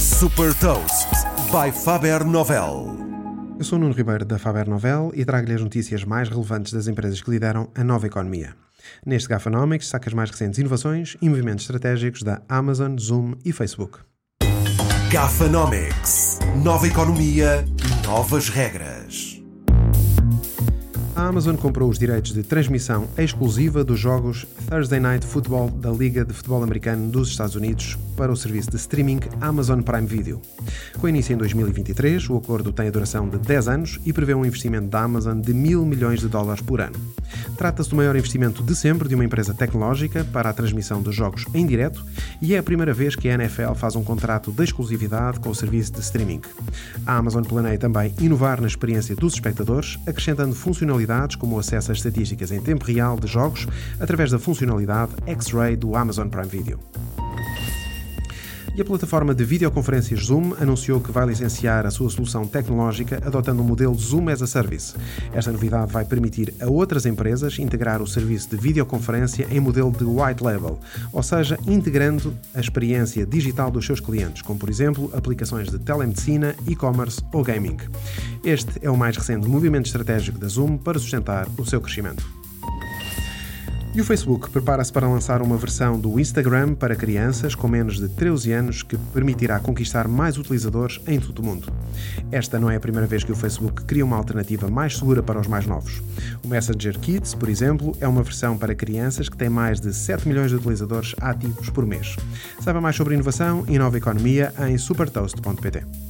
Super Toast by Faber Novel. Eu sou Nuno Ribeiro da Faber Novel e trago-lhe as notícias mais relevantes das empresas que lideram a nova economia. Neste Gafanomics saca as mais recentes inovações e movimentos estratégicos da Amazon, Zoom e Facebook. Gafanomics. Nova economia, novas regras. A Amazon comprou os direitos de transmissão exclusiva dos jogos Thursday Night Football da Liga de Futebol Americano dos Estados Unidos para o serviço de streaming Amazon Prime Video. Com início em 2023, o acordo tem a duração de 10 anos e prevê um investimento da Amazon de mil milhões de dólares por ano. Trata-se do maior investimento de sempre de uma empresa tecnológica para a transmissão dos jogos em direto e é a primeira vez que a NFL faz um contrato de exclusividade com o serviço de streaming. A Amazon planeia também inovar na experiência dos espectadores, acrescentando funcionalidades como o acesso às estatísticas em tempo real de jogos através da funcionalidade X-Ray do Amazon Prime Video. E a plataforma de videoconferências Zoom anunciou que vai licenciar a sua solução tecnológica adotando o modelo Zoom as a Service. Esta novidade vai permitir a outras empresas integrar o serviço de videoconferência em modelo de white label, ou seja, integrando a experiência digital dos seus clientes, como por exemplo aplicações de telemedicina, e-commerce ou gaming. Este é o mais recente movimento estratégico da Zoom para sustentar o seu crescimento. E o Facebook prepara-se para lançar uma versão do Instagram para crianças com menos de 13 anos que permitirá conquistar mais utilizadores em todo o mundo. Esta não é a primeira vez que o Facebook cria uma alternativa mais segura para os mais novos. O Messenger Kids, por exemplo, é uma versão para crianças que tem mais de 7 milhões de utilizadores ativos por mês. Saiba mais sobre inovação e nova economia em supertoast.pt.